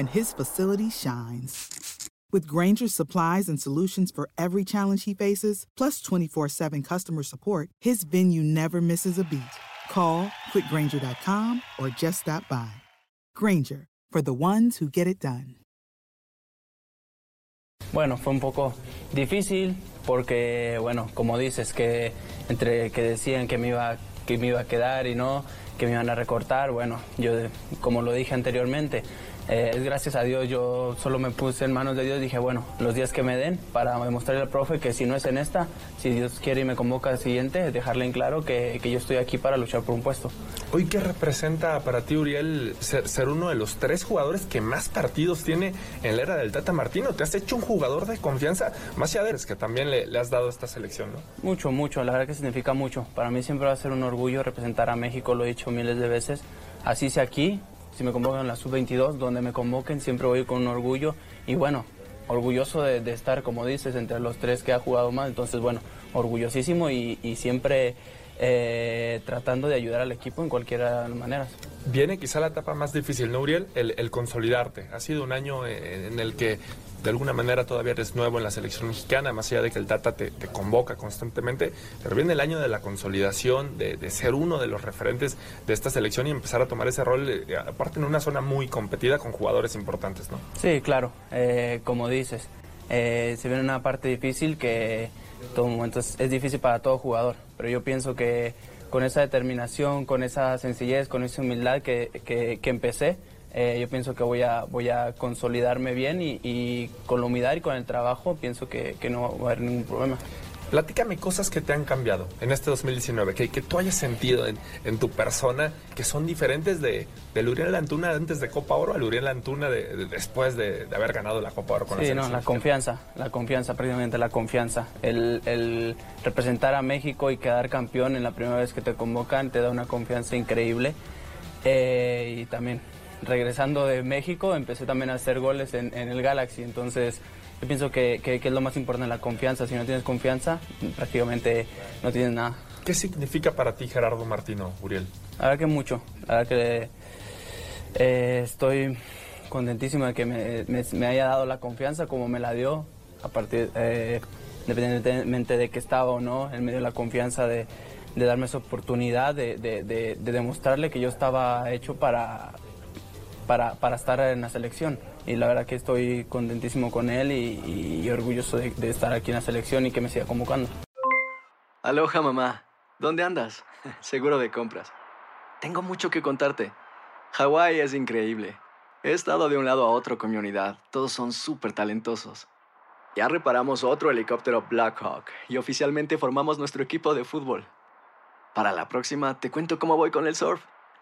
and his facility shines. With Granger's supplies and solutions for every challenge he faces, plus 24 7 customer support, his venue never misses a beat. Call quickgranger.com or just stop by. Granger, for the ones who get it done. Bueno, fue un poco difícil porque, bueno, como dices, que entre que decían que me iba, que me iba a quedar y no, que me iban a recortar, bueno, yo, como lo dije anteriormente, eh, es gracias a Dios, yo solo me puse en manos de Dios, dije, bueno, los días que me den para demostrarle al profe que si no es en esta, si Dios quiere y me convoca al siguiente, dejarle en claro que, que yo estoy aquí para luchar por un puesto. Hoy, ¿qué representa para ti, Uriel, ser, ser, uno de los tres jugadores que más partidos tiene en la era del Tata Martino? ¿Te has hecho un jugador de confianza? Más allá de que también le, le, has dado esta selección, ¿no? Mucho, mucho. La verdad que significa mucho. Para mí siempre va a ser un orgullo representar a México, lo he dicho miles de veces. Así sea aquí, si me convocan en la sub-22, donde me convoquen, siempre voy con orgullo. Y bueno, orgulloso de, de, estar, como dices, entre los tres que ha jugado más. Entonces, bueno, orgullosísimo y, y siempre eh, tratando de ayudar al equipo en cualquiera de las maneras. Viene quizá la etapa más difícil, ¿no, Uriel? El, el consolidarte. Ha sido un año en el que de alguna manera todavía eres nuevo en la selección mexicana, más allá de que el Tata te, te convoca constantemente, pero viene el año de la consolidación, de, de, ser uno de los referentes de esta selección y empezar a tomar ese rol, eh, aparte en una zona muy competida con jugadores importantes, ¿no? Sí, claro, eh, como dices, eh, se viene una parte difícil que todo momento es, es difícil para todo jugador, pero yo pienso que con esa determinación, con esa sencillez, con esa humildad que, que, empecé, eh, yo pienso que voy a, voy a consolidarme bien y, y, con la humildad y con el trabajo pienso que, que, no va a haber ningún problema. Platícame cosas que te han cambiado en este 2019, que, que tú hayas sentido en, en, tu persona que son diferentes de, de Luriel Antuna antes de Copa Oro a Luriel Antuna de, de, después de, haber ganado la Copa Oro con sí, la no, la confianza, la confianza, prácticamente la confianza. El, el representar a México y quedar campeón en la primera vez que te convocan te da una confianza increíble. Eh, y también regresando de México, empecé también a hacer goles en, en el Galaxy. Entonces, yo pienso que, que, que, es lo más importante, la confianza. Si no tienes confianza, prácticamente no tienes nada. ¿Qué significa para ti Gerardo Martino, Uriel? La verdad que mucho. La verdad que eh, estoy contentísimo de que me, me, me, haya dado la confianza como me la dio, a partir, eh, independientemente de que estaba o no, él me dio la confianza de, de darme esa oportunidad de, de, de, demostrarle que yo estaba hecho para, para, estar en la selección. Y la verdad que estoy contentísimo con él y, y orgulloso de, de, estar aquí en la selección y que me siga convocando. Aloha mamá, ¿dónde andas? Seguro de compras. Tengo mucho que contarte. Hawái es increíble. He estado de un lado a otro con mi unidad. Todos son súper talentosos. Ya reparamos otro helicóptero Blackhawk y oficialmente formamos nuestro equipo de fútbol. Para la próxima te cuento cómo voy con el surf